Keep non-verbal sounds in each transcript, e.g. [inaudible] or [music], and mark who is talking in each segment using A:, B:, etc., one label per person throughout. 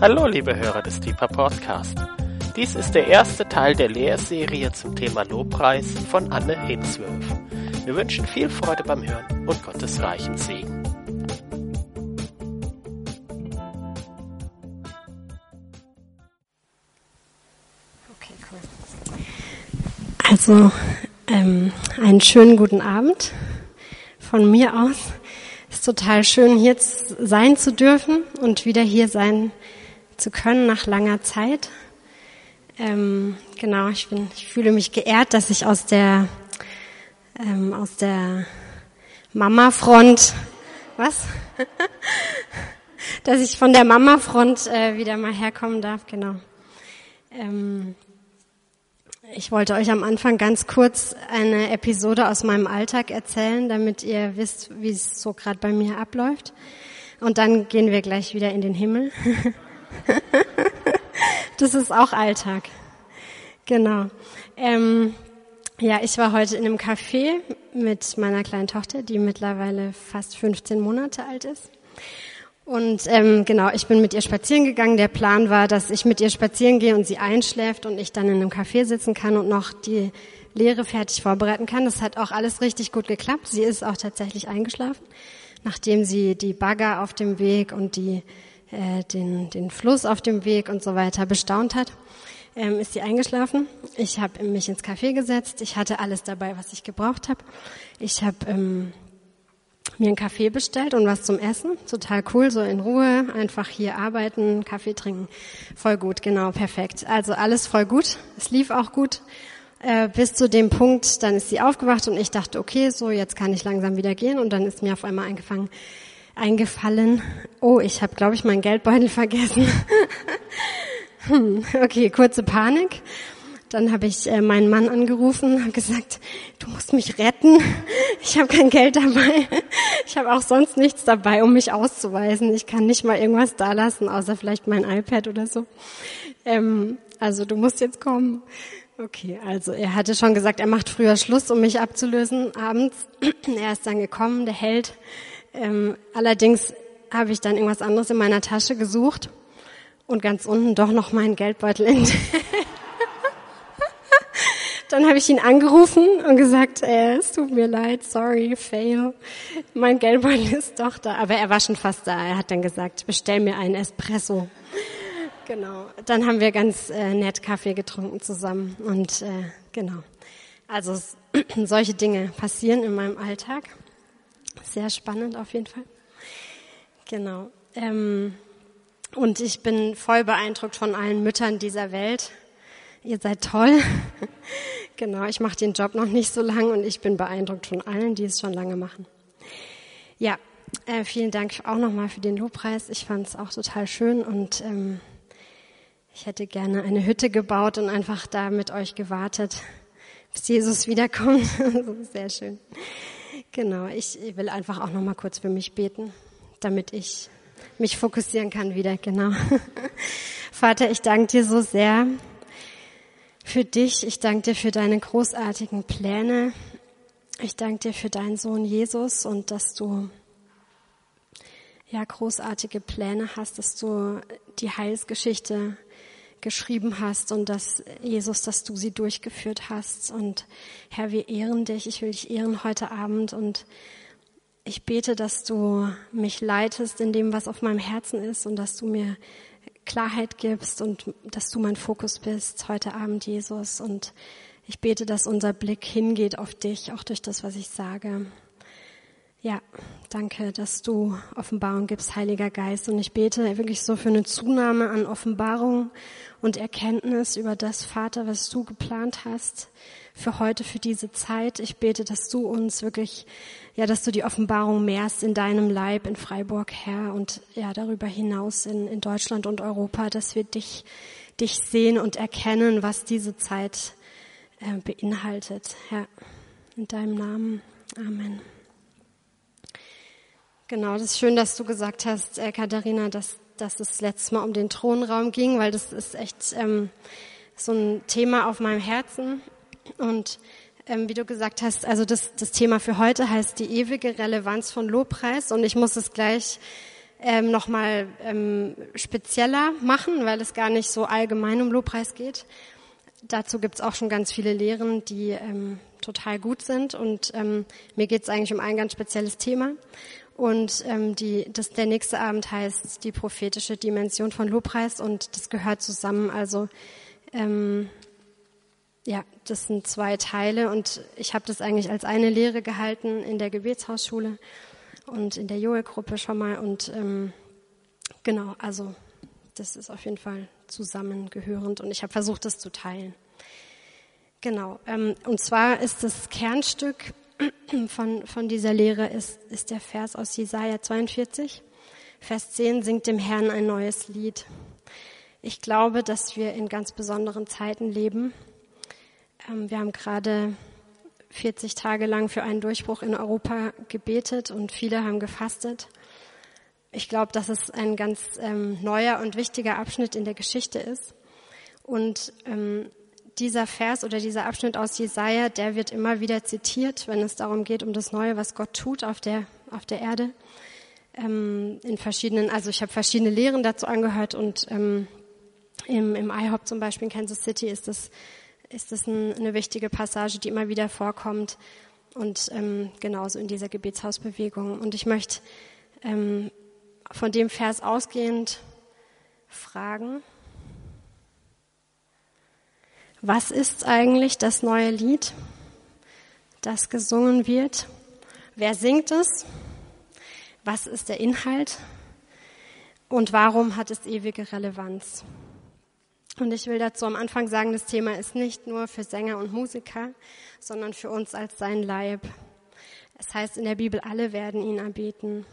A: Hallo, liebe Hörer des Deeper Podcast. Dies ist der erste Teil der Lehrserie zum Thema Lobpreis von Anne Hinswölf. Wir wünschen viel Freude beim Hören und Gottes reichen Segen.
B: Okay, cool. Also, ähm, einen schönen guten Abend von mir aus. Es ist total schön, hier sein zu dürfen und wieder hier sein zu können nach langer Zeit. Ähm, genau, ich bin, ich fühle mich geehrt, dass ich aus der ähm, aus der Mama-Front, was? [laughs] dass ich von der Mama-Front äh, wieder mal herkommen darf, genau. Ähm, ich wollte euch am Anfang ganz kurz eine Episode aus meinem Alltag erzählen, damit ihr wisst, wie es so gerade bei mir abläuft. Und dann gehen wir gleich wieder in den Himmel. [laughs] [laughs] das ist auch Alltag. Genau. Ähm, ja, ich war heute in einem Café mit meiner kleinen Tochter, die mittlerweile fast 15 Monate alt ist. Und ähm, genau, ich bin mit ihr spazieren gegangen. Der Plan war, dass ich mit ihr spazieren gehe und sie einschläft und ich dann in einem Café sitzen kann und noch die Lehre fertig vorbereiten kann. Das hat auch alles richtig gut geklappt. Sie ist auch tatsächlich eingeschlafen, nachdem sie die Bagger auf dem Weg und die äh, den, den Fluss auf dem Weg und so weiter bestaunt hat, ähm, ist sie eingeschlafen. Ich habe mich ins Café gesetzt. Ich hatte alles dabei, was ich gebraucht habe. Ich habe ähm, mir einen Kaffee bestellt und was zum Essen. Total cool, so in Ruhe, einfach hier arbeiten, Kaffee trinken. Voll gut, genau, perfekt. Also alles voll gut. Es lief auch gut. Äh, bis zu dem Punkt, dann ist sie aufgewacht und ich dachte, okay, so jetzt kann ich langsam wieder gehen. Und dann ist mir auf einmal eingefangen, eingefallen, oh, ich habe, glaube ich, meinen Geldbeutel vergessen. hm, okay, kurze Panik. Dann habe ich äh, meinen Mann angerufen, habe gesagt, du musst mich retten. Ich habe kein Geld dabei. Ich habe auch sonst nichts dabei, um mich auszuweisen. Ich kann nicht mal irgendwas da lassen, außer vielleicht mein iPad oder so. Ähm, also du musst jetzt kommen. Okay, also er hatte schon gesagt, er macht früher Schluss, um mich abzulösen abends. [clears throat] er ist dann gekommen, der Held. Ähm, allerdings habe ich dann irgendwas anderes in meiner Tasche gesucht und ganz unten doch noch meinen Geldbeutel in. [laughs] dann habe ich ihn angerufen und gesagt, äh, es tut mir leid, sorry, fail. Mein Geldbeutel ist doch da. Aber er war schon fast da. Er hat dann gesagt, bestell mir einen Espresso. Genau. Dann haben wir ganz äh, nett Kaffee getrunken zusammen und äh, genau. Also [clears throat] solche Dinge passieren in meinem Alltag. Sehr spannend auf jeden Fall. Genau. Ähm, und ich bin voll beeindruckt von allen Müttern dieser Welt. Ihr seid toll. [laughs] genau, ich mache den Job noch nicht so lang und ich bin beeindruckt von allen, die es schon lange machen. Ja, äh, vielen Dank auch nochmal für den Lobpreis. Ich fand es auch total schön und ähm, ich hätte gerne eine Hütte gebaut und einfach da mit euch gewartet, bis Jesus wiederkommt. [laughs] Sehr schön. Genau, ich will einfach auch noch mal kurz für mich beten, damit ich mich fokussieren kann wieder, genau. [laughs] Vater, ich danke dir so sehr für dich. Ich danke dir für deine großartigen Pläne. Ich danke dir für deinen Sohn Jesus und dass du ja großartige Pläne hast, dass du die Heilsgeschichte geschrieben hast und dass Jesus, dass du sie durchgeführt hast. Und Herr, wir ehren dich. Ich will dich ehren heute Abend und ich bete, dass du mich leitest in dem, was auf meinem Herzen ist und dass du mir Klarheit gibst und dass du mein Fokus bist heute Abend, Jesus. Und ich bete, dass unser Blick hingeht auf dich, auch durch das, was ich sage. Ja, danke, dass du Offenbarung gibst, Heiliger Geist. Und ich bete wirklich so für eine Zunahme an Offenbarung und Erkenntnis über das, Vater, was du geplant hast für heute, für diese Zeit. Ich bete, dass du uns wirklich, ja, dass du die Offenbarung mehrst in deinem Leib in Freiburg, Herr, und ja, darüber hinaus in, in Deutschland und Europa, dass wir dich, dich sehen und erkennen, was diese Zeit äh, beinhaltet. Herr, in deinem Namen. Amen. Genau, das ist schön, dass du gesagt hast, äh, Katharina, dass, dass es letztes Mal um den Thronraum ging, weil das ist echt ähm, so ein Thema auf meinem Herzen. Und ähm, wie du gesagt hast, also das, das Thema für heute heißt die ewige Relevanz von Lobpreis. Und ich muss es gleich ähm, nochmal ähm, spezieller machen, weil es gar nicht so allgemein um Lobpreis geht. Dazu gibt's auch schon ganz viele Lehren, die ähm, total gut sind. Und ähm, mir geht's eigentlich um ein ganz spezielles Thema. Und ähm, die, das, der nächste Abend heißt die prophetische Dimension von Lobpreis und das gehört zusammen. Also ähm, ja, das sind zwei Teile und ich habe das eigentlich als eine Lehre gehalten in der Gebetshausschule und in der Joel-Gruppe schon mal. Und ähm, genau, also das ist auf jeden Fall zusammengehörend und ich habe versucht, das zu teilen. Genau, ähm, und zwar ist das Kernstück [clears throat] von, von dieser Lehre ist, ist der Vers aus Jesaja 42. Vers 10 singt dem Herrn ein neues Lied. Ich glaube, dass wir in ganz besonderen Zeiten leben. Ähm, wir haben gerade 40 Tage lang für einen Durchbruch in Europa gebetet und viele haben gefastet. Ich glaube, dass es ein ganz ähm, neuer und wichtiger Abschnitt in der Geschichte ist. Und ähm, dieser Vers oder dieser Abschnitt aus Jesaja, der wird immer wieder zitiert, wenn es darum geht, um das Neue, was Gott tut auf der, auf der Erde. Ähm, in verschiedenen, also ich habe verschiedene Lehren dazu angehört und ähm, im, im IHOP zum Beispiel in Kansas City ist das, ist das ein, eine wichtige Passage, die immer wieder vorkommt und ähm, genauso in dieser Gebetshausbewegung. Und ich möchte ähm, von dem Vers ausgehend fragen, was ist eigentlich das neue Lied, das gesungen wird? Wer singt es? Was ist der Inhalt? Und warum hat es ewige Relevanz? Und ich will dazu am Anfang sagen, das Thema ist nicht nur für Sänger und Musiker, sondern für uns als sein Leib. Es heißt in der Bibel, alle werden ihn erbeten.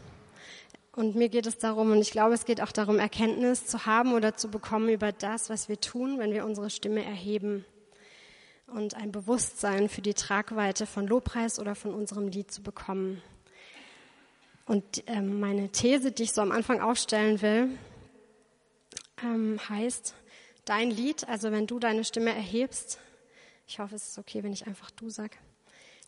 B: Und mir geht es darum, und ich glaube, es geht auch darum, Erkenntnis zu haben oder zu bekommen über das, was wir tun, wenn wir unsere Stimme erheben. Und ein Bewusstsein für die Tragweite von Lobpreis oder von unserem Lied zu bekommen. Und ähm, meine These, die ich so am Anfang aufstellen will, ähm, heißt, dein Lied, also wenn du deine Stimme erhebst, ich hoffe, es ist okay, wenn ich einfach du sag,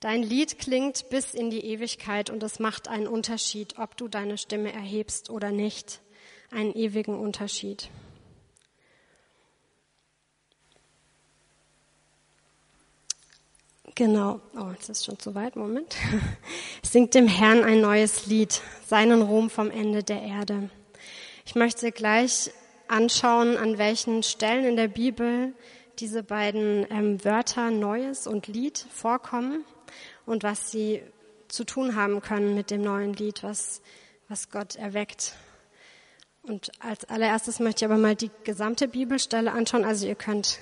B: Dein Lied klingt bis in die Ewigkeit und es macht einen Unterschied, ob du deine Stimme erhebst oder nicht. Einen ewigen Unterschied. Genau. Oh, jetzt ist schon zu weit. Moment. Singt dem Herrn ein neues Lied, seinen Ruhm vom Ende der Erde. Ich möchte gleich anschauen, an welchen Stellen in der Bibel diese beiden ähm, Wörter Neues und Lied vorkommen und was sie zu tun haben können mit dem neuen Lied, was, was Gott erweckt. Und als allererstes möchte ich aber mal die gesamte Bibelstelle anschauen. Also ihr könnt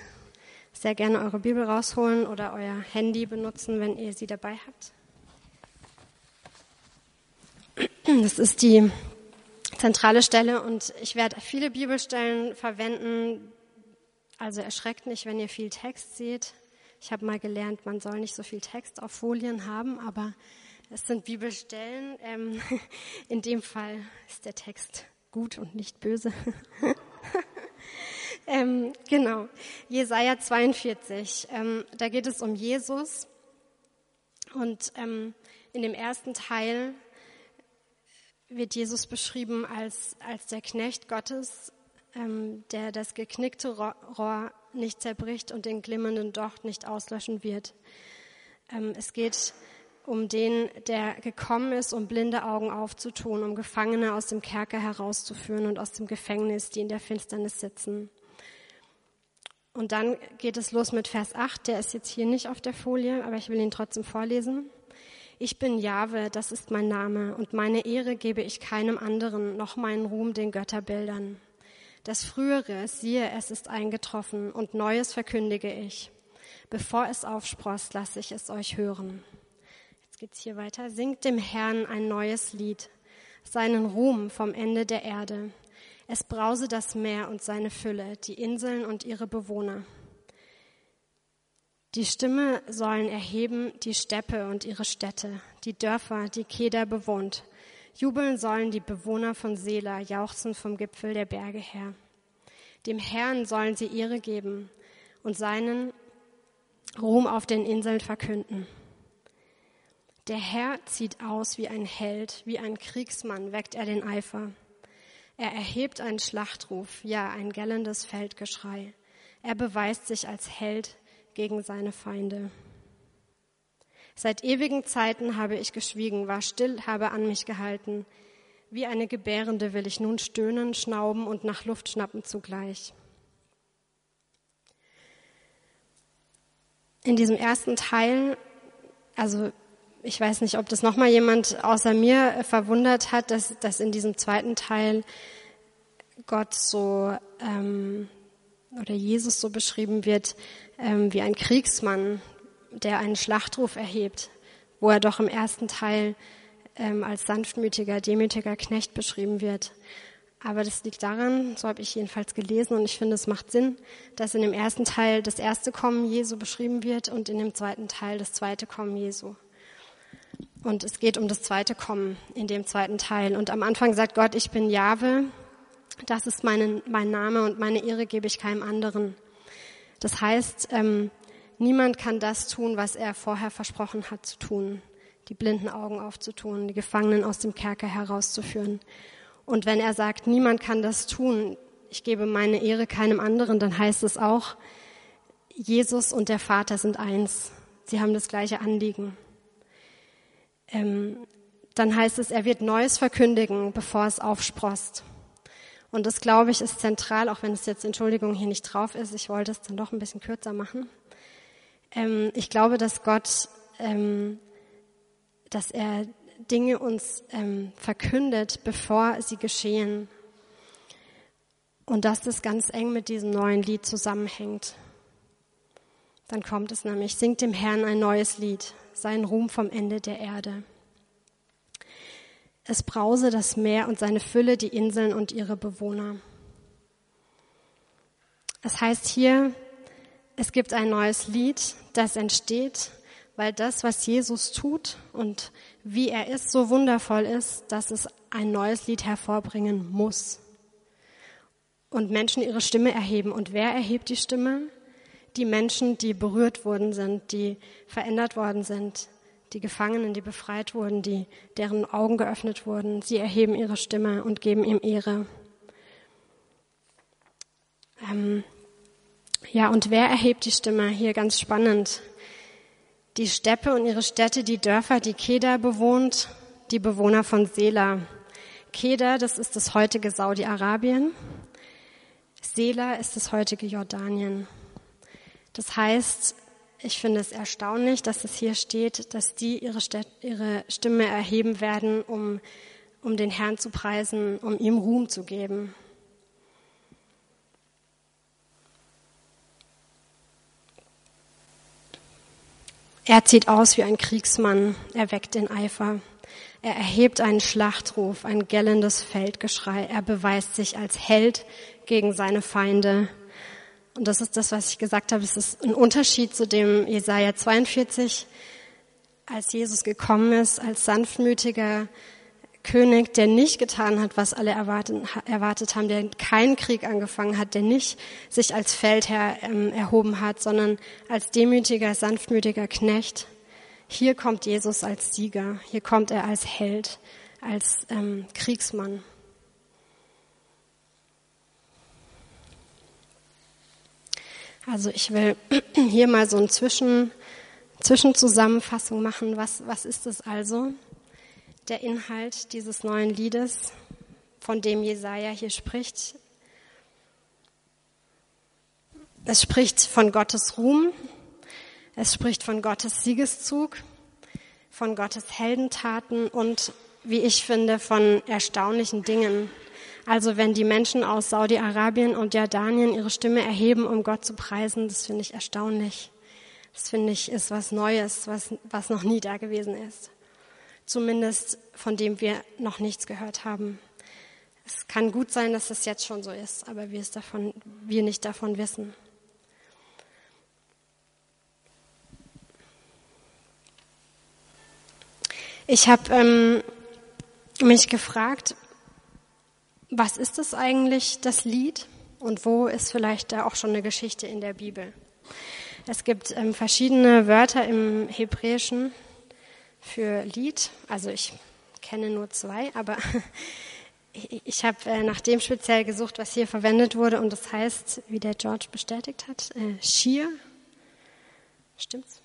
B: sehr gerne eure Bibel rausholen oder euer Handy benutzen, wenn ihr sie dabei habt. Das ist die zentrale Stelle und ich werde viele Bibelstellen verwenden. Also erschreckt nicht, wenn ihr viel Text seht. Ich habe mal gelernt, man soll nicht so viel Text auf Folien haben, aber es sind Bibelstellen. Ähm, [laughs] in dem Fall ist der Text gut und nicht böse. [laughs] ähm, genau, Jesaja 42. Ähm, da geht es um Jesus. Und ähm, in dem ersten Teil wird Jesus beschrieben als, als der Knecht Gottes, ähm, der das geknickte Rohr nicht zerbricht und den glimmenden Docht nicht auslöschen wird. Ähm, es geht um den, der gekommen ist, um blinde Augen aufzutun, um Gefangene aus dem Kerker herauszuführen und aus dem Gefängnis, die in der Finsternis sitzen. Und dann geht es los mit Vers 8, der ist jetzt hier nicht auf der Folie, aber ich will ihn trotzdem vorlesen. Ich bin Jahwe, das ist mein Name, und meine Ehre gebe ich keinem anderen, noch meinen Ruhm den Götterbildern. Das Frühere, siehe, es ist eingetroffen und Neues verkündige ich. Bevor es aufsproßt, lasse ich es euch hören. Jetzt geht's hier weiter. Singt dem Herrn ein neues Lied, seinen Ruhm vom Ende der Erde. Es brause das Meer und seine Fülle, die Inseln und ihre Bewohner. Die Stimme sollen erheben die Steppe und ihre Städte, die Dörfer, die Keder bewohnt, Jubeln sollen die Bewohner von Sela, jauchzen vom Gipfel der Berge her. Dem Herrn sollen sie Ehre geben und seinen Ruhm auf den Inseln verkünden. Der Herr zieht aus wie ein Held, wie ein Kriegsmann weckt er den Eifer. Er erhebt einen Schlachtruf, ja, ein gellendes Feldgeschrei. Er beweist sich als Held gegen seine Feinde. Seit ewigen Zeiten habe ich geschwiegen, war still, habe an mich gehalten. Wie eine Gebärende will ich nun stöhnen, schnauben und nach Luft schnappen zugleich. In diesem ersten Teil, also ich weiß nicht, ob das nochmal jemand außer mir verwundert hat, dass, dass in diesem zweiten Teil Gott so ähm, oder Jesus so beschrieben wird ähm, wie ein Kriegsmann, der einen Schlachtruf erhebt, wo er doch im ersten Teil ähm, als sanftmütiger, demütiger Knecht beschrieben wird. Aber das liegt daran, so habe ich jedenfalls gelesen und ich finde, es macht Sinn, dass in dem ersten Teil das erste Kommen Jesu beschrieben wird und in dem zweiten Teil das zweite Kommen Jesu. Und es geht um das zweite Kommen in dem zweiten Teil. Und am Anfang sagt Gott, ich bin Jahwe, das ist mein, mein Name und meine Ehre gebe ich keinem anderen. Das heißt, ähm, niemand kann das tun, was er vorher versprochen hat zu tun. Die blinden Augen aufzutun, die Gefangenen aus dem Kerker herauszuführen. Und wenn er sagt, niemand kann das tun, ich gebe meine Ehre keinem anderen, dann heißt es auch, Jesus und der Vater sind eins. Sie haben das gleiche Anliegen. Ähm, dann heißt es, er wird Neues verkündigen, bevor es aufsprost. Und das, glaube ich, ist zentral, auch wenn es jetzt, Entschuldigung, hier nicht drauf ist. Ich wollte es dann doch ein bisschen kürzer machen. Ähm, ich glaube, dass Gott, ähm, dass er Dinge uns ähm, verkündet, bevor sie geschehen. Und dass das ganz eng mit diesem neuen Lied zusammenhängt. Dann kommt es nämlich, singt dem Herrn ein neues Lied, sein Ruhm vom Ende der Erde. Es brause das Meer und seine Fülle, die Inseln und ihre Bewohner. Es heißt hier, es gibt ein neues Lied, das entsteht, weil das, was Jesus tut und wie er ist, so wundervoll ist, dass es ein neues Lied hervorbringen muss. Und Menschen ihre Stimme erheben. Und wer erhebt die Stimme? Die Menschen, die berührt worden sind, die verändert worden sind, die Gefangenen, die befreit wurden, die, deren Augen geöffnet wurden, sie erheben ihre Stimme und geben ihm Ehre. Ähm, ja, und wer erhebt die Stimme? Hier ganz spannend. Die Steppe und ihre Städte, die Dörfer, die Keda bewohnt, die Bewohner von Sela. Keda, das ist das heutige Saudi-Arabien. Sela ist das heutige Jordanien. Das heißt, ich finde es erstaunlich, dass es hier steht, dass die ihre, St ihre Stimme erheben werden, um, um den Herrn zu preisen, um ihm Ruhm zu geben. Er zieht aus wie ein Kriegsmann, er weckt den Eifer. Er erhebt einen Schlachtruf, ein gellendes Feldgeschrei. Er beweist sich als Held gegen seine Feinde. Und das ist das, was ich gesagt habe. Es ist ein Unterschied zu dem Jesaja 42, als Jesus gekommen ist, als sanftmütiger König, der nicht getan hat, was alle erwartet, erwartet haben, der keinen Krieg angefangen hat, der nicht sich als Feldherr ähm, erhoben hat, sondern als demütiger, sanftmütiger Knecht. Hier kommt Jesus als Sieger, hier kommt er als Held, als ähm, Kriegsmann. Also ich will [clears throat] hier mal so eine Zwischen, Zwischenzusammenfassung machen. Was, was ist es also? Der Inhalt dieses neuen Liedes, von dem Jesaja hier spricht. Es spricht von Gottes Ruhm. Es spricht von Gottes Siegeszug, von Gottes Heldentaten und, wie ich finde, von erstaunlichen Dingen, also wenn die Menschen aus Saudi-Arabien und Jordanien ihre Stimme erheben, um Gott zu preisen, das finde ich erstaunlich. Das finde ich ist was Neues, was, was noch nie da gewesen ist. Zumindest von dem wir noch nichts gehört haben. Es kann gut sein, dass es jetzt schon so ist, aber wir, es davon, wir nicht davon wissen. Ich habe ähm, mich gefragt, was ist es eigentlich, das Lied? Und wo ist vielleicht da auch schon eine Geschichte in der Bibel? Es gibt ähm, verschiedene Wörter im Hebräischen für Lied. Also ich kenne nur zwei, aber [laughs] ich habe äh, nach dem speziell gesucht, was hier verwendet wurde, und das heißt, wie der George bestätigt hat, äh, Sheer. Stimmt's?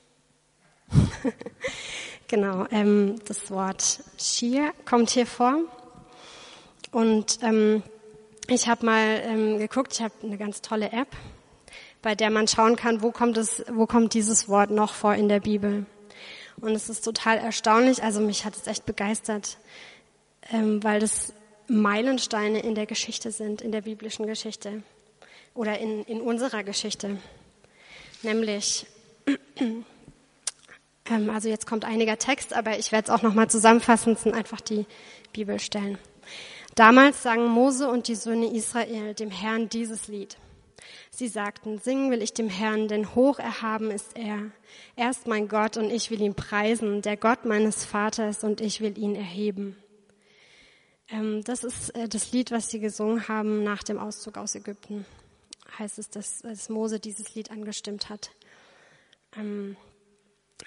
B: [laughs] genau, ähm, das Wort Sheer kommt hier vor. Und ähm, ich habe mal ähm, geguckt, ich habe eine ganz tolle App, bei der man schauen kann, wo kommt es, wo kommt dieses Wort noch vor in der Bibel. Und es ist total erstaunlich, also mich hat es echt begeistert, ähm, weil das Meilensteine in der Geschichte sind, in der biblischen Geschichte oder in, in unserer Geschichte. Nämlich, [clears throat] ähm, also jetzt kommt einiger Text, aber ich werde es auch nochmal zusammenfassen, es sind einfach die Bibelstellen. Damals sangen Mose und die Söhne Israel dem Herrn dieses Lied. Sie sagten, singen will ich dem Herrn, denn hoch erhaben ist er. Er ist mein Gott und ich will ihn preisen, der Gott meines Vaters und ich will ihn erheben. Ähm, das ist äh, das Lied, was sie gesungen haben nach dem Auszug aus Ägypten. Heißt es, dass, dass Mose dieses Lied angestimmt hat. Ähm,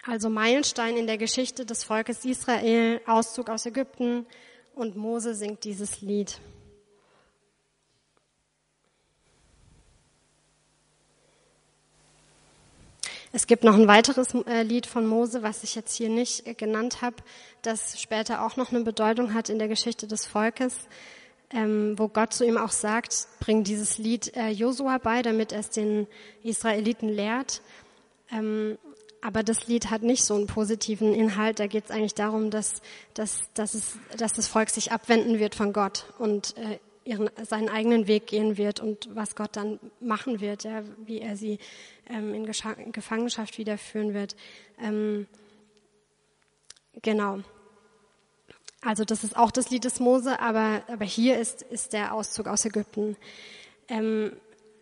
B: also Meilenstein in der Geschichte des Volkes Israel, Auszug aus Ägypten und Mose singt dieses Lied. Es gibt noch ein weiteres äh, Lied von Mose, was ich jetzt hier nicht äh, genannt habe, das später auch noch eine Bedeutung hat in der Geschichte des Volkes, ähm, wo Gott zu ihm auch sagt, bring dieses Lied äh, Josua bei, damit er es den Israeliten lehrt. Ähm, aber das Lied hat nicht so einen positiven Inhalt. Da geht es eigentlich darum, dass, dass, dass, es, dass das Volk sich abwenden wird von Gott und ihren, seinen eigenen Weg gehen wird und was Gott dann machen wird, ja, wie er sie ähm, in, in, Gefangenschaft wiederführen wird. Ähm, genau. Also das ist auch das Lied des Mose, aber, aber hier ist, ist der Auszug aus Ägypten. Ähm,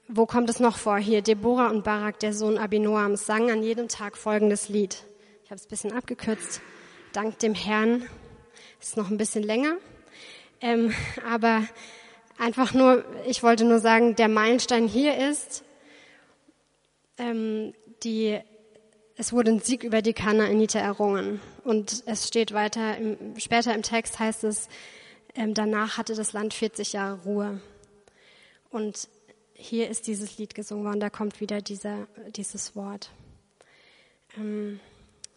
B: wo kommt es noch vor? Hier, Deborah und Barak, der Sohn Abinoams, sangen an jedem Tag folgendes Lied. Ich habe es ein bisschen abgekürzt. Dank dem Herrn. Ist noch ein bisschen länger. Ähm, aber einfach nur, ich wollte nur sagen, der Meilenstein hier ist, ähm, die, es wurde ein Sieg über die Kanaaniter errungen. Und es steht weiter, im, später im Text heißt es, ähm, danach hatte das Land 40 Jahre Ruhe. Und hier ist dieses Lied gesungen worden, da kommt wieder dieser, dieses Wort. Ähm,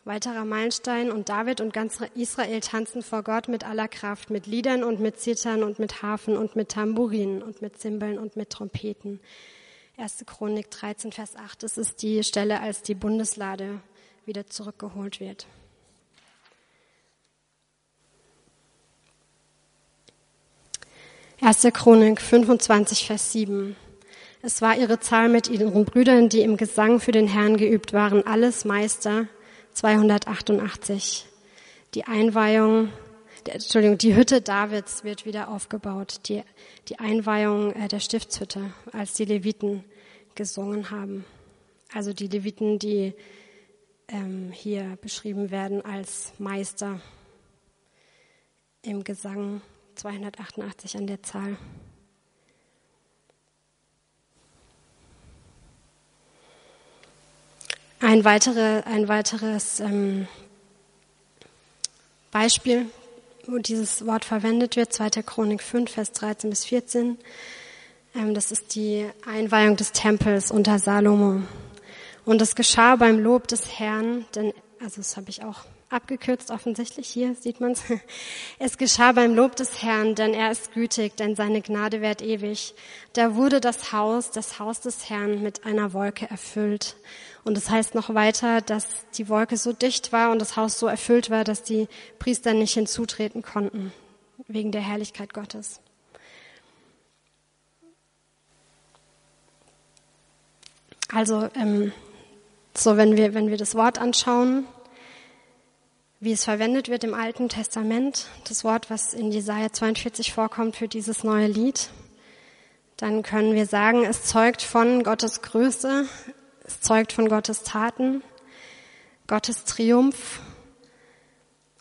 B: weiterer Meilenstein und David und ganz Israel tanzen vor Gott mit aller Kraft, mit Liedern und mit Zittern und mit Hafen und mit Tamburinen und mit Zimbeln und mit Trompeten. 1. Chronik 13, Vers 8. Das ist die Stelle, als die Bundeslade wieder zurückgeholt wird. Erste Chronik 25, Vers 7. Es war ihre Zahl mit ihren Brüdern, die im Gesang für den Herrn geübt waren, alles Meister, 288. Die Einweihung, Entschuldigung, die Hütte Davids wird wieder aufgebaut. Die, die Einweihung äh, der Stiftshütte, als die Leviten gesungen haben. Also die Leviten, die ähm, hier beschrieben werden als Meister im Gesang 288 an der Zahl. Ein, weitere, ein weiteres ähm, Beispiel, wo dieses Wort verwendet wird, 2. Chronik 5, Vers 13 bis 14. Ähm, das ist die Einweihung des Tempels unter Salomo. Und es geschah beim Lob des Herrn, denn, also das habe ich auch abgekürzt offensichtlich, hier sieht man es. [laughs] Es geschah beim Lob des Herrn, denn er ist gütig, denn seine Gnade währt ewig. Da wurde das Haus, das Haus des Herrn mit einer Wolke erfüllt. Und es das heißt noch weiter, dass die Wolke so dicht war und das Haus so erfüllt war, dass die Priester nicht hinzutreten konnten, wegen der Herrlichkeit Gottes. Also, ähm, so wenn wir, wenn wir das Wort anschauen, wie es verwendet wird im Alten Testament, das Wort, was in Jesaja 42 vorkommt für dieses neue Lied, dann können wir sagen, es zeugt von Gottes Größe, es zeugt von Gottes Taten, Gottes Triumph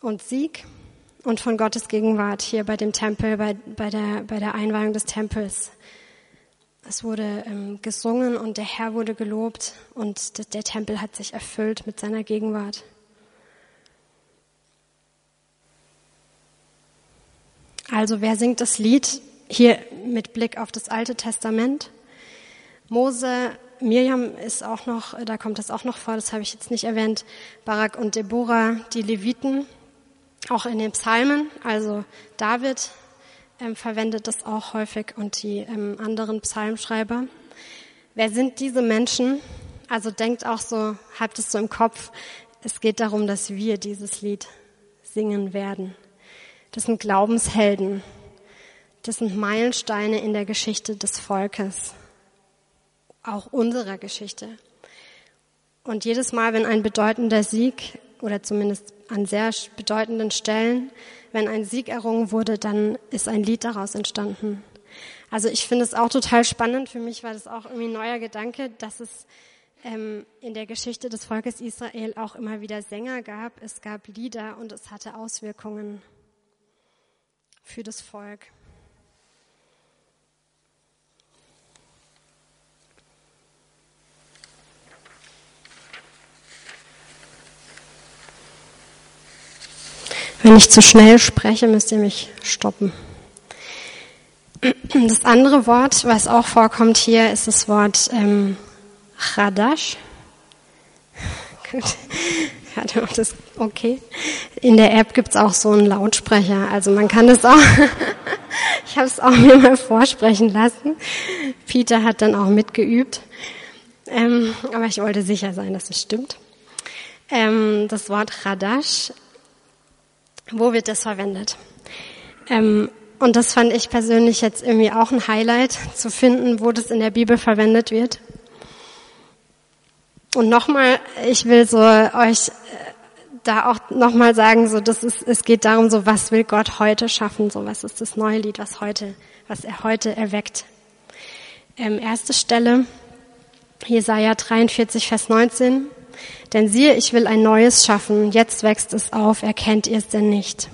B: und Sieg und von Gottes Gegenwart hier bei dem Tempel, bei, bei, der, bei der Einweihung des Tempels. Es wurde ähm, gesungen und der Herr wurde gelobt und der Tempel hat sich erfüllt mit seiner Gegenwart. Also wer singt das Lied hier mit Blick auf das Alte Testament? Mose, Miriam ist auch noch, da kommt das auch noch vor, das habe ich jetzt nicht erwähnt. Barak und Deborah, die Leviten, auch in den Psalmen, also David ähm, verwendet das auch häufig und die ähm, anderen Psalmschreiber. Wer sind diese Menschen? Also denkt auch so, habt es so im Kopf, es geht darum, dass wir dieses Lied singen werden. Das sind Glaubenshelden. Das sind Meilensteine in der Geschichte des Volkes auch unserer Geschichte. Und jedes Mal, wenn ein bedeutender Sieg oder zumindest an sehr bedeutenden Stellen, wenn ein Sieg errungen wurde, dann ist ein Lied daraus entstanden. Also ich finde es auch total spannend. Für mich war das auch irgendwie ein neuer Gedanke, dass es ähm, in der Geschichte des Volkes Israel auch immer wieder Sänger gab. Es gab Lieder und es hatte Auswirkungen für das Volk. Wenn ich zu schnell spreche, müsst ihr mich stoppen. Das andere Wort, was auch vorkommt hier, ist das Wort ähm, Chadash. Gut. das okay. In der App gibt's auch so einen Lautsprecher. Also man kann das auch. [laughs] ich habe es auch mir mal vorsprechen lassen. Peter hat dann auch mitgeübt. Ähm, aber ich wollte sicher sein, dass es stimmt. Ähm, das Wort Chadash wo wird das verwendet? Ähm, und das fand ich persönlich jetzt irgendwie auch ein Highlight, zu finden, wo das in der Bibel verwendet wird. Und nochmal, ich will so euch äh, da auch nochmal sagen, so, das ist, es geht darum, so, was will Gott heute schaffen, so, was ist das neue Lied, was heute, was er heute erweckt. Ähm, erste Stelle, Jesaja 43, Vers 19. Denn siehe, ich will ein neues schaffen, jetzt wächst es auf, erkennt ihr es denn nicht?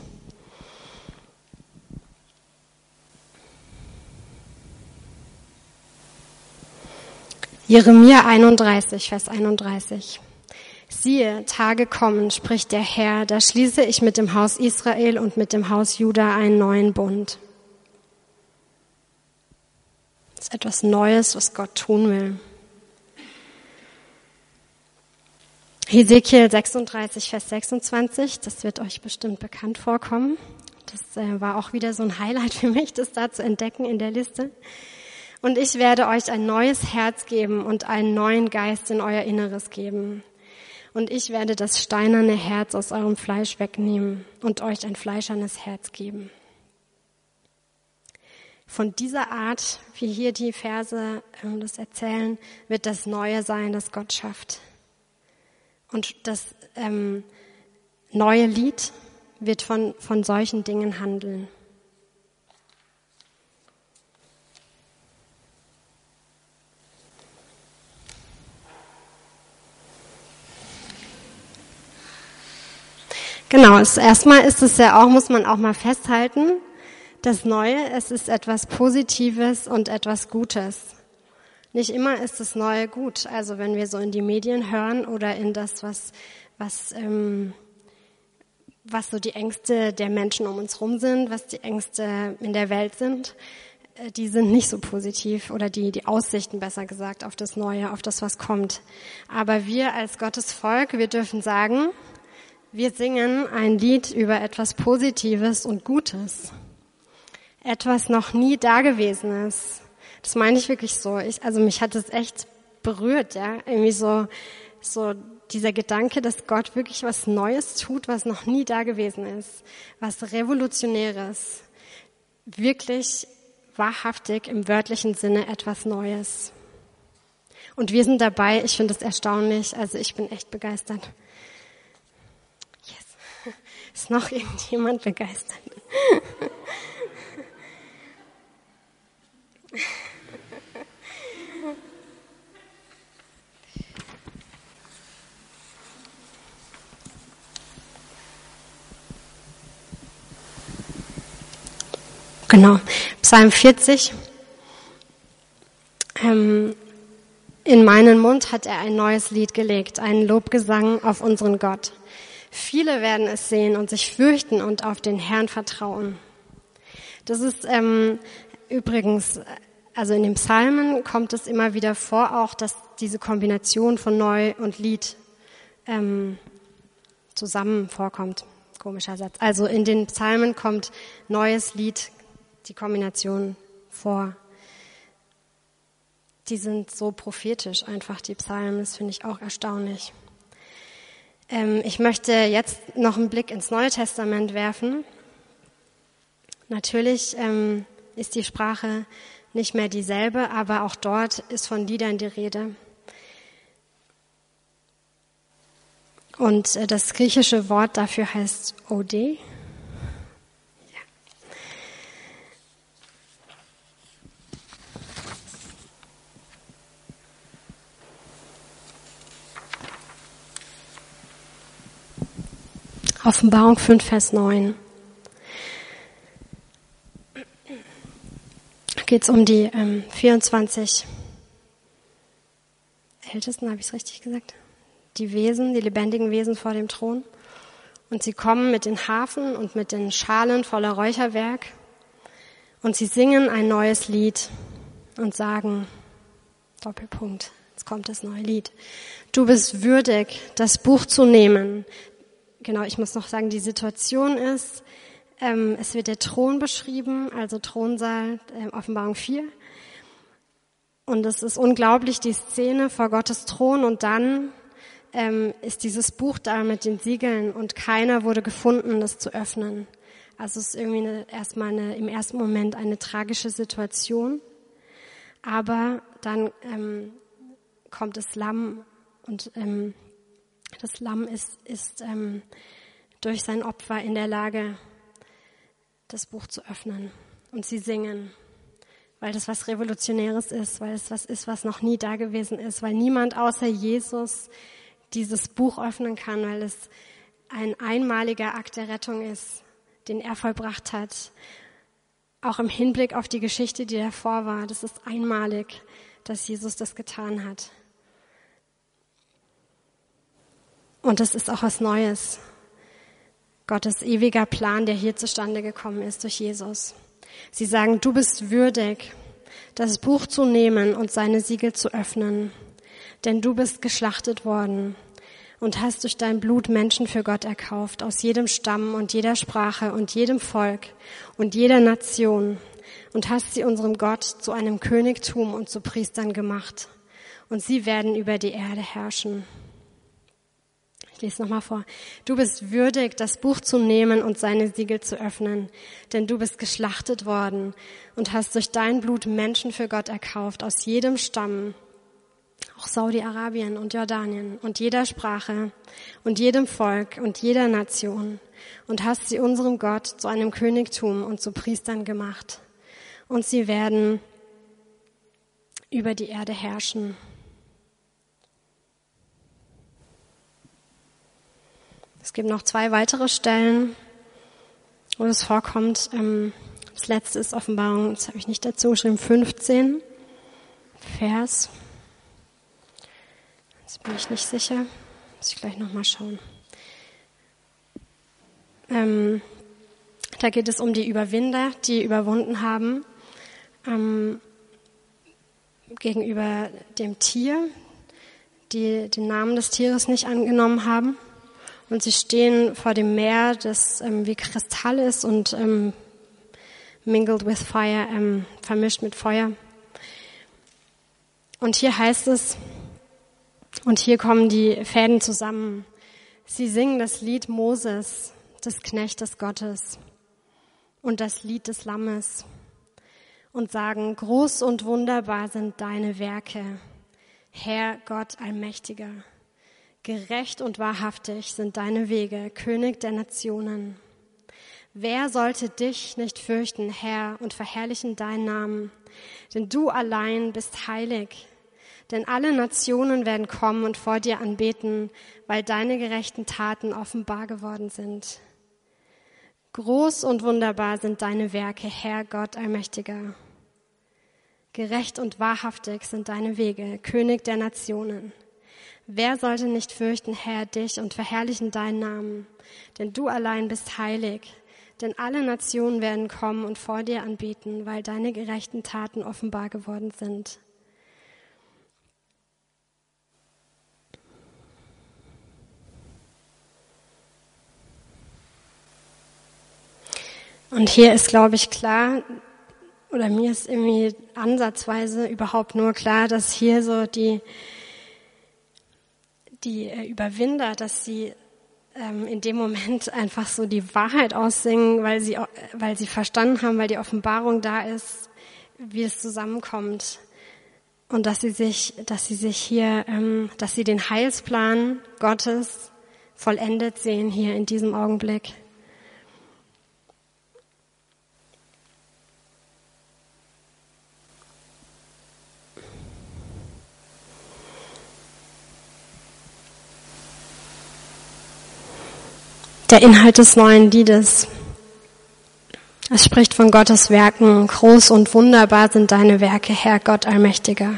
B: Jeremia 31, Vers 31. Siehe, Tage kommen, spricht der Herr, da schließe ich mit dem Haus Israel und mit dem Haus Juda einen neuen Bund. Das ist etwas Neues, was Gott tun will. Hesekiel 36, Vers 26, das wird euch bestimmt bekannt vorkommen. Das äh, war auch wieder so ein Highlight für mich, das da zu entdecken in der Liste. Und ich werde euch ein neues Herz geben und einen neuen Geist in euer Inneres geben. Und ich werde das steinerne Herz aus eurem Fleisch wegnehmen und euch ein fleischernes Herz geben. Von dieser Art, wie hier die Verse äh, das erzählen, wird das Neue sein, das Gott schafft. Und das ähm, neue Lied wird von, von solchen Dingen handeln. Genau, es, erstmal ist es ja auch, muss man auch mal festhalten, das Neue, es ist etwas Positives und etwas Gutes. Nicht immer ist das Neue gut. Also wenn wir so in die Medien hören oder in das, was, was, ähm, was so die Ängste der Menschen um uns rum sind, was die Ängste in der Welt sind, äh, die sind nicht so positiv oder die, die Aussichten besser gesagt auf das Neue, auf das, was kommt. Aber wir als Gottes Volk, wir dürfen sagen, wir singen ein Lied über etwas Positives und Gutes. Etwas noch nie Dagewesenes. Das meine ich wirklich so. Ich, also mich hat es echt berührt, ja. Irgendwie so, so dieser Gedanke, dass Gott wirklich was Neues tut, was noch nie da gewesen ist. Was Revolutionäres. Wirklich wahrhaftig im wörtlichen Sinne etwas Neues. Und wir sind dabei. Ich finde es erstaunlich. Also ich bin echt begeistert. Yes. [laughs] Ist noch [laughs] irgendjemand begeistert? [laughs] Genau, Psalm 40. Ähm, in meinen Mund hat er ein neues Lied gelegt, einen Lobgesang auf unseren Gott. Viele werden es sehen und sich fürchten und auf den Herrn vertrauen. Das ist ähm, übrigens, also in den Psalmen kommt es immer wieder vor, auch dass diese Kombination von Neu und Lied ähm, zusammen vorkommt. Komischer Satz. Also in den Psalmen kommt neues Lied, die Kombination vor. Die sind so prophetisch einfach, die Psalmen. Das finde ich auch erstaunlich. Ähm, ich möchte jetzt noch einen Blick ins Neue Testament werfen. Natürlich ähm, ist die Sprache nicht mehr dieselbe, aber auch dort ist von Liedern die Rede. Und äh, das griechische Wort dafür heißt Ode. Offenbarung 5, Vers 9. Geht es um die ähm, 24 Ältesten, habe ich es richtig gesagt? Die Wesen, die lebendigen Wesen vor dem Thron. Und sie kommen mit den Hafen und mit den Schalen voller Räucherwerk. Und sie singen ein neues Lied und sagen, Doppelpunkt, jetzt kommt das neue Lied. Du bist würdig, das Buch zu nehmen, genau, ich muss noch sagen, die Situation ist, ähm, es wird der Thron beschrieben, also Thronsaal, äh, Offenbarung 4. Und es ist unglaublich, die Szene vor Gottes Thron und dann ähm, ist dieses Buch da mit den Siegeln und keiner wurde gefunden, das zu öffnen. Also es ist irgendwie eine, erstmal eine, im ersten Moment eine tragische Situation. Aber dann ähm, kommt das Lamm und ähm, das Lamm ist, ist ähm, durch sein Opfer in der Lage, das Buch zu öffnen. Und sie singen, weil das was Revolutionäres ist, weil es was ist, was noch nie da gewesen ist, weil niemand außer Jesus dieses Buch öffnen kann, weil es ein einmaliger Akt der Rettung ist, den er vollbracht hat. Auch im Hinblick auf die Geschichte, die davor war. Das ist einmalig, dass Jesus das getan hat. Und das ist auch was Neues. Gottes ewiger Plan, der hier zustande gekommen ist durch Jesus. Sie sagen, du bist würdig, das Buch zu nehmen und seine Siegel zu öffnen, denn du bist geschlachtet worden und hast durch dein Blut Menschen für Gott erkauft, aus jedem Stamm und jeder Sprache und jedem Volk und jeder Nation, und hast sie unserem Gott zu einem Königtum und zu Priestern gemacht, und sie werden über die Erde herrschen. Ich lese nochmal vor. Du bist würdig, das Buch zu nehmen und seine Siegel zu öffnen, denn du bist geschlachtet worden und hast durch dein Blut Menschen für Gott erkauft aus jedem Stamm, auch Saudi-Arabien und Jordanien und jeder Sprache und jedem Volk und jeder Nation und hast sie unserem Gott zu einem Königtum und zu Priestern gemacht. Und sie werden über die Erde herrschen. Es gibt noch zwei weitere Stellen, wo es vorkommt. Ähm, das letzte ist Offenbarung, das habe ich nicht dazu geschrieben, 15 Vers. Jetzt bin ich nicht sicher. Muss ich gleich nochmal schauen. Ähm, da geht es um die Überwinder, die überwunden haben ähm, gegenüber dem Tier, die den Namen des Tieres nicht angenommen haben. Und sie stehen vor dem Meer, das ähm, wie Kristall ist und ähm, mingled with fire, ähm, vermischt mit Feuer. Und hier heißt es, und hier kommen die Fäden zusammen. Sie singen das Lied Moses, des Knechtes Gottes, und das Lied des Lammes und sagen, groß und wunderbar sind deine Werke, Herr Gott Allmächtiger. Gerecht und wahrhaftig sind deine Wege, König der Nationen. Wer sollte dich nicht fürchten, Herr, und verherrlichen deinen Namen? Denn du allein bist heilig. Denn alle Nationen werden kommen und vor dir anbeten, weil deine gerechten Taten offenbar geworden sind. Groß und wunderbar sind deine Werke, Herr Gott Allmächtiger. Gerecht und wahrhaftig sind deine Wege, König der Nationen. Wer sollte nicht fürchten, Herr, dich und verherrlichen deinen Namen? Denn du allein bist heilig. Denn alle Nationen werden kommen und vor dir anbeten, weil deine gerechten Taten offenbar geworden sind. Und hier ist, glaube ich, klar, oder mir ist irgendwie ansatzweise überhaupt nur klar, dass hier so die, die äh, Überwinder, dass sie ähm, in dem Moment [laughs] einfach so die Wahrheit aussingen, weil sie, weil sie verstanden haben, weil die Offenbarung da ist, wie es zusammenkommt. Und dass sie sich, dass sie sich hier, ähm, dass sie den Heilsplan Gottes vollendet sehen hier in diesem Augenblick. Der Inhalt des neuen Liedes. Es spricht von Gottes Werken. Groß und wunderbar sind deine Werke, Herr Gott Allmächtiger.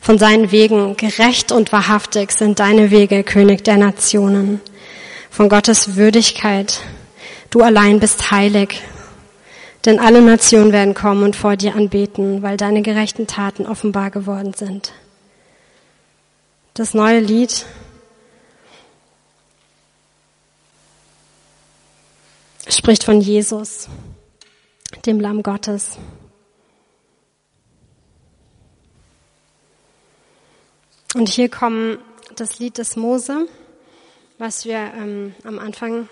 B: Von seinen Wegen, gerecht und wahrhaftig sind deine Wege, König der Nationen. Von Gottes Würdigkeit, du allein bist heilig. Denn alle Nationen werden kommen und vor dir anbeten, weil deine gerechten Taten offenbar geworden sind. Das neue Lied spricht von Jesus, dem Lamm Gottes. Und hier kommen das Lied des Mose, was wir ähm, am Anfang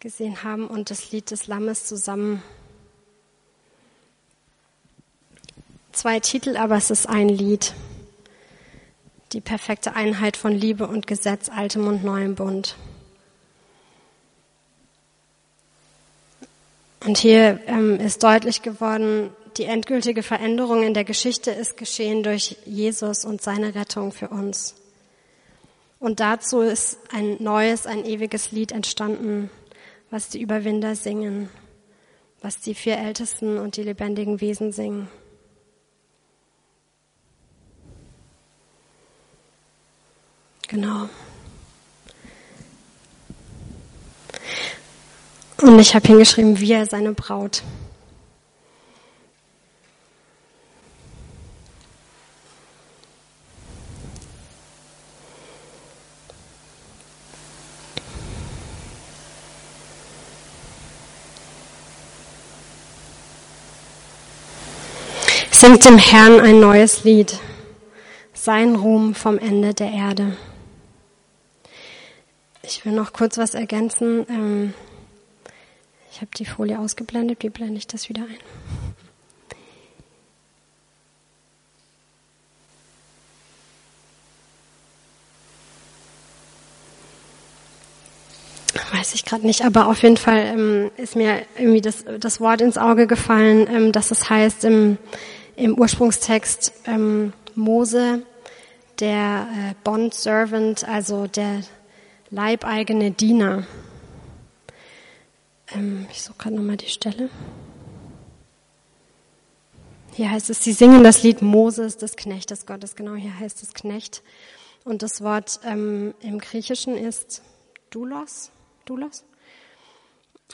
B: gesehen haben, und das Lied des Lammes zusammen. Zwei Titel, aber es ist ein Lied. Die perfekte Einheit von Liebe und Gesetz, altem und neuem Bund. Und hier ähm, ist deutlich geworden, die endgültige Veränderung in der Geschichte ist geschehen durch Jesus und seine Rettung für uns. Und dazu ist ein neues, ein ewiges Lied entstanden, was die Überwinder singen, was die vier Ältesten und die lebendigen Wesen singen. Genau. Und ich habe hingeschrieben, wie er seine Braut. Singt dem Herrn ein neues Lied, sein Ruhm vom Ende der Erde. Ich will noch kurz was ergänzen. Ich habe die Folie ausgeblendet. Wie blende ich das wieder ein? Weiß ich gerade nicht, aber auf jeden Fall ähm, ist mir irgendwie das, das Wort ins Auge gefallen, ähm, dass es heißt im, im Ursprungstext ähm, Mose, der äh, Bond Servant, also der leibeigene Diener. Ähm, ich suche gerade nochmal die Stelle. Hier heißt es, sie singen das Lied Moses, des Knechtes Gottes. Genau, hier heißt es Knecht. Und das Wort ähm, im Griechischen ist Doulos. Doulos.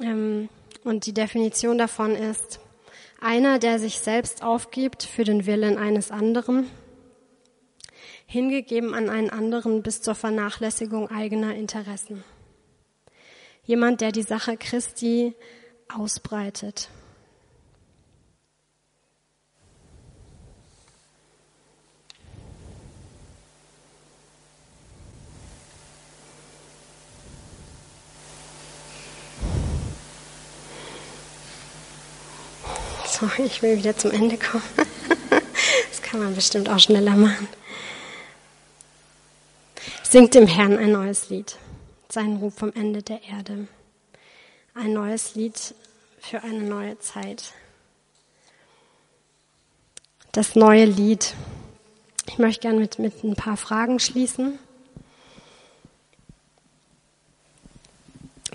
B: Ähm, und die Definition davon ist, einer, der sich selbst aufgibt für den Willen eines anderen, hingegeben an einen anderen bis zur Vernachlässigung eigener Interessen. Jemand, der die Sache Christi ausbreitet. Sorry, ich will wieder zum Ende kommen. [laughs] Das kann man bestimmt auch schneller machen. Singt dem Herrn ein neues Lied seinen Ruf vom Ende der Erde. Ein neues Lied für eine neue Zeit. Das neue Lied. Ich möchte gerne mit, mit ein paar Fragen schließen.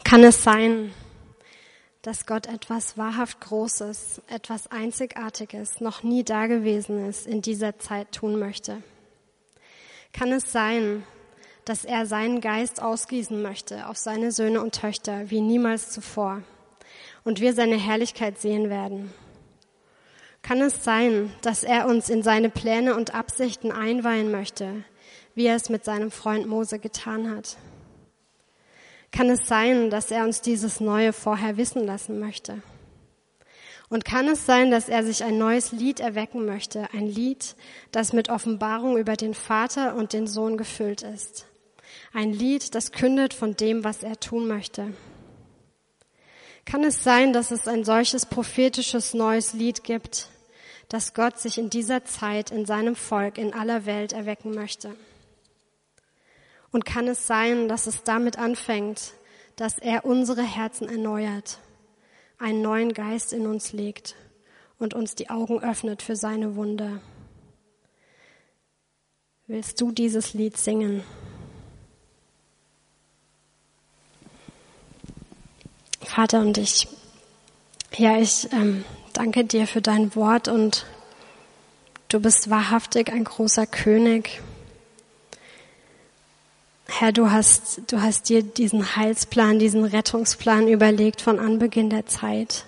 B: Kann es sein, dass Gott etwas wahrhaft Großes, etwas Einzigartiges, noch nie Dagewesenes in dieser Zeit tun möchte? Kann es sein, dass er seinen Geist ausgießen möchte auf seine Söhne und Töchter wie niemals zuvor und wir seine Herrlichkeit sehen werden. Kann es sein, dass er uns in seine Pläne und Absichten einweihen möchte, wie er es mit seinem Freund Mose getan hat? Kann es sein, dass er uns dieses Neue vorher wissen lassen möchte? Und kann es sein, dass er sich ein neues Lied erwecken möchte, ein Lied, das mit Offenbarung über den Vater und den Sohn gefüllt ist? Ein Lied, das kündet von dem, was er tun möchte. Kann es sein, dass es ein solches prophetisches neues Lied gibt, das Gott sich in dieser Zeit in seinem Volk in aller Welt erwecken möchte? Und kann es sein, dass es damit anfängt, dass er unsere Herzen erneuert, einen neuen Geist in uns legt und uns die Augen öffnet für seine Wunder? Willst du dieses Lied singen? Vater und ich, ja, ich ähm, danke dir für dein Wort und du bist wahrhaftig ein großer König. Herr, du hast, du hast dir diesen Heilsplan, diesen Rettungsplan überlegt von Anbeginn der Zeit.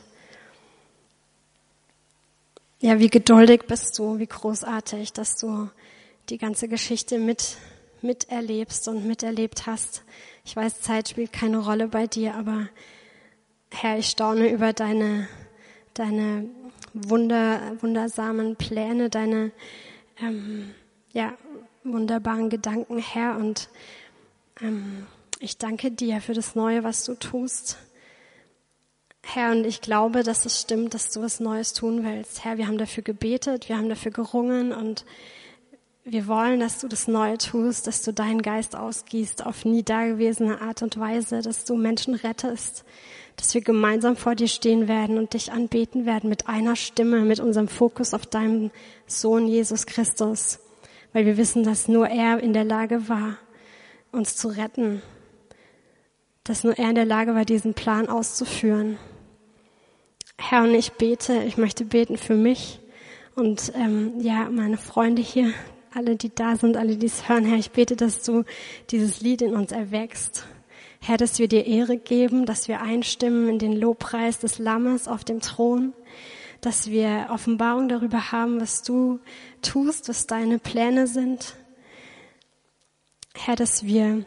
B: Ja, wie geduldig bist du, wie großartig, dass du die ganze Geschichte mit, miterlebst und miterlebt hast. Ich weiß, Zeit spielt keine Rolle bei dir, aber Herr, ich staune über deine, deine Wunder, wundersamen Pläne, deine ähm, ja, wunderbaren Gedanken, Herr. Und ähm, ich danke dir für das Neue, was du tust. Herr, und ich glaube, dass es stimmt, dass du was Neues tun willst. Herr, wir haben dafür gebetet, wir haben dafür gerungen und wir wollen, dass du das Neue tust, dass du deinen Geist ausgießt auf nie dagewesene Art und Weise, dass du Menschen rettest, dass wir gemeinsam vor dir stehen werden und dich anbeten werden mit einer Stimme, mit unserem Fokus auf deinem Sohn Jesus Christus, weil wir wissen, dass nur er in der Lage war, uns zu retten, dass nur er in der Lage war, diesen Plan auszuführen. Herr, und ich bete, ich möchte beten für mich und ähm, ja, meine Freunde hier, alle, die da sind, alle, die es hören, Herr, ich bete, dass du dieses Lied in uns erwächst Herr, dass wir dir Ehre geben, dass wir einstimmen in den Lobpreis des Lammes auf dem Thron, dass wir Offenbarung darüber haben, was du tust, was deine Pläne sind. Herr, dass wir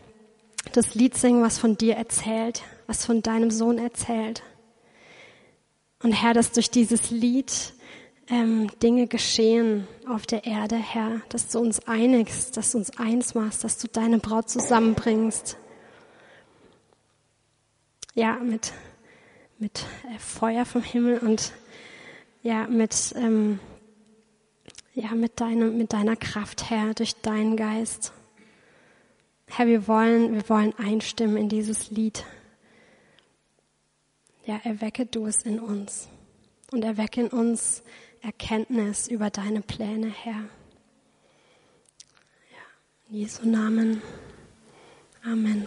B: das Lied singen, was von dir erzählt, was von deinem Sohn erzählt. Und Herr, dass durch dieses Lied ähm, Dinge geschehen auf der Erde, Herr, dass du uns einigst, dass du uns eins machst, dass du deine Braut zusammenbringst ja, mit, mit äh, Feuer vom Himmel und ja, mit, ähm, ja, mit deinem, mit deiner Kraft, Herr, durch deinen Geist. Herr, wir wollen, wir wollen einstimmen in dieses Lied. Ja, erwecke du es in uns und erwecke in uns Erkenntnis über deine Pläne, Herr. Ja, in Jesu Namen. Amen.